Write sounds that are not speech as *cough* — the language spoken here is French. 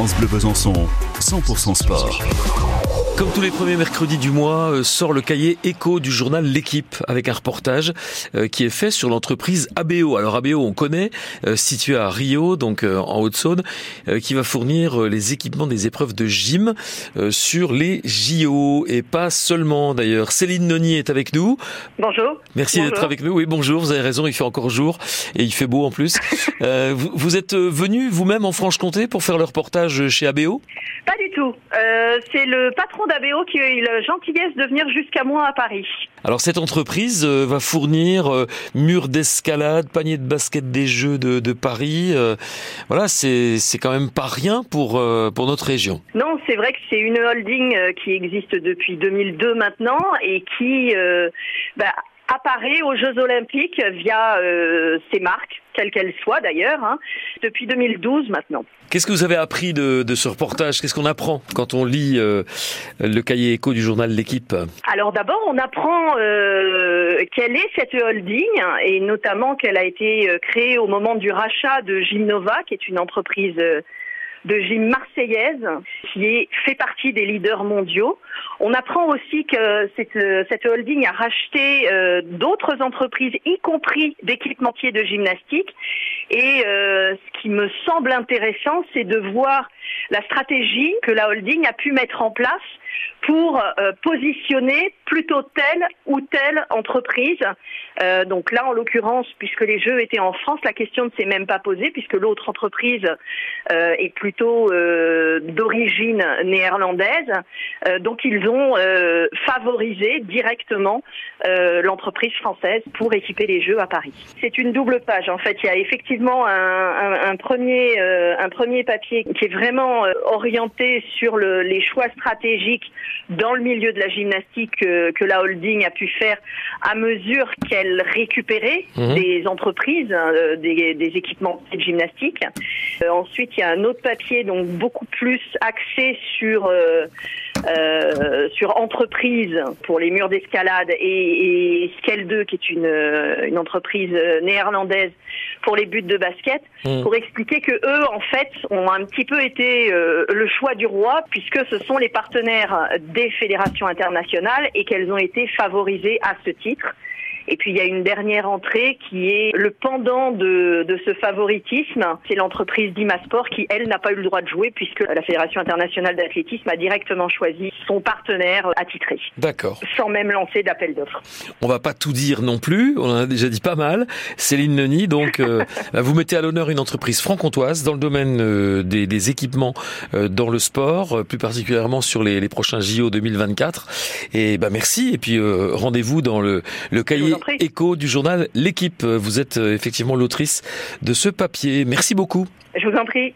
France Bleu Besançon, 100% sport. Comme tous les premiers mercredis du mois, euh, sort le cahier écho du journal L'équipe avec un reportage euh, qui est fait sur l'entreprise ABO. Alors ABO, on connaît, euh, situé à Rio, donc en Haute-Saône, qui va fournir les équipements des épreuves de gym sur les JO et pas seulement d'ailleurs. Céline Noni est avec nous. Bonjour. Merci d'être avec nous. Oui, bonjour. Vous avez raison, il fait encore jour et il fait beau en plus. *laughs* vous, vous, êtes venu vous-même en Franche-Comté pour faire le reportage chez ABO Pas du tout. C'est le patron d'ABO qui a eu la gentillesse de venir jusqu'à moi à Paris. Alors cette entreprise euh, va fournir euh, murs d'escalade, panier de basket des Jeux de, de Paris. Euh, voilà, c'est quand même pas rien pour pour notre région. Non, c'est vrai que c'est une holding qui existe depuis 2002 maintenant et qui bah, apparaît aux Jeux Olympiques via euh, ses marques, quelles qu'elles soient d'ailleurs, hein, depuis 2012 maintenant. Qu'est-ce que vous avez appris de, de ce reportage? Qu'est-ce qu'on apprend quand on lit euh, le cahier écho du journal L'équipe? Alors d'abord, on apprend euh, quelle est cette holding et notamment qu'elle a été euh, créée au moment du rachat de Gymnova, qui est une entreprise de gym marseillaise qui est, fait partie des leaders mondiaux. On apprend aussi que cette, cette holding a racheté euh, d'autres entreprises, y compris d'équipementiers de gymnastique. Et euh, ce qui me semble intéressant, c'est de voir la stratégie que la holding a pu mettre en place pour euh, positionner plutôt telle ou telle entreprise. Euh, donc là, en l'occurrence, puisque les jeux étaient en France, la question ne s'est même pas posée puisque l'autre entreprise euh, est plutôt d'origine néerlandaise. donc ils ont favorisé directement l'entreprise française pour équiper les jeux à Paris. C'est une double page. En fait, il y a effectivement un, premier, un premier papier qui est vraiment orienté sur le, les choix stratégiques dans le milieu de la gymnastique que, la holding a pu faire à mesure qu'elle récupérait mhm. des entreprises, hein, des, des, équipements de gymnastique. Euh, ensuite, il y a un autre papier donc beaucoup plus axé sur euh, euh, sur entreprise pour les murs d'escalade et, et Scale 2 qui est une, une entreprise néerlandaise pour les buts de basket mhm. pour expliquer que eux en fait ont un petit peu été le choix du roi puisque ce sont les partenaires des fédérations internationales et qu'elles ont été favorisées à ce titre. Et puis il y a une dernière entrée qui est le pendant de, de ce favoritisme. C'est l'entreprise d'Imasport qui, elle, n'a pas eu le droit de jouer puisque la Fédération internationale d'athlétisme a directement choisi son partenaire attitré. D'accord. Sans même lancer d'appel d'offres. On va pas tout dire non plus. On en a déjà dit pas mal. Céline Neni, donc, euh, *laughs* vous mettez à l'honneur une entreprise franc-comtoise dans le domaine euh, des, des, équipements euh, dans le sport, plus particulièrement sur les, les, prochains JO 2024. Et bah merci. Et puis rendez-vous dans le, le cahier écho du journal L'équipe. Vous êtes euh, effectivement l'autrice de ce papier. Merci beaucoup. Je vous en prie.